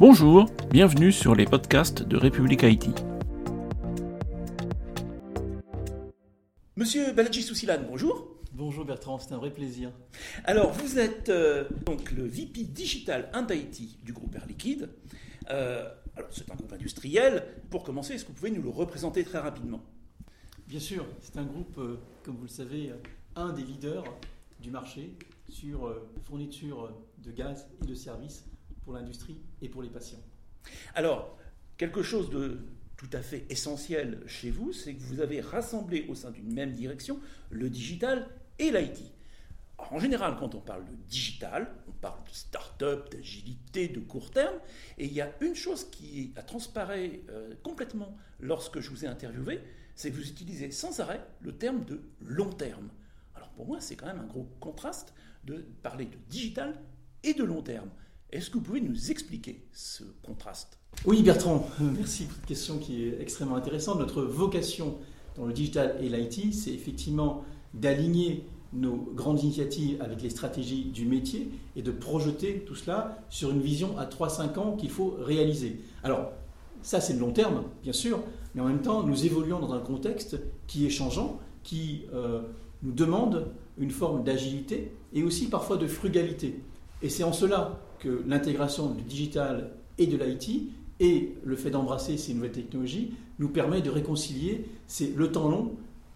Bonjour, bienvenue sur les podcasts de République Haïti. Monsieur Baladji Sousilane, bonjour. Bonjour Bertrand, c'est un vrai plaisir. Alors, vous êtes euh, donc le VP Digital en Haïti du groupe Air Liquide. Euh, alors, c'est un groupe industriel. Pour commencer, est-ce que vous pouvez nous le représenter très rapidement? Bien sûr, c'est un groupe, euh, comme vous le savez, un des leaders du marché sur fourniture de gaz et de services pour l'industrie et pour les patients. Alors, quelque chose de tout à fait essentiel chez vous, c'est que vous avez rassemblé au sein d'une même direction le digital et l'IT. En général, quand on parle de digital, on parle de start-up, d'agilité, de court terme, et il y a une chose qui a transparé euh, complètement lorsque je vous ai interviewé, c'est que vous utilisez sans arrêt le terme de long terme. Alors pour moi, c'est quand même un gros contraste de parler de digital et de long terme. Est-ce que vous pouvez nous expliquer ce contraste? Oui, Bertrand, merci pour cette question qui est extrêmement intéressante. Notre vocation dans le digital et l'IT, c'est effectivement d'aligner nos grandes initiatives avec les stratégies du métier et de projeter tout cela sur une vision à 3-5 ans qu'il faut réaliser. Alors, ça c'est le long terme, bien sûr, mais en même temps, nous évoluons dans un contexte qui est changeant, qui euh, nous demande une forme d'agilité et aussi parfois de frugalité. Et c'est en cela que l'intégration du digital et de l'IT et le fait d'embrasser ces nouvelles technologies nous permet de réconcilier le temps long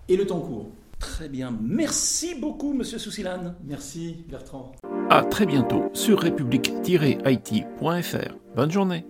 et le temps court. Très bien. Merci beaucoup, Monsieur Sousilane. Merci, Bertrand. À très bientôt sur république-it.fr. Bonne journée.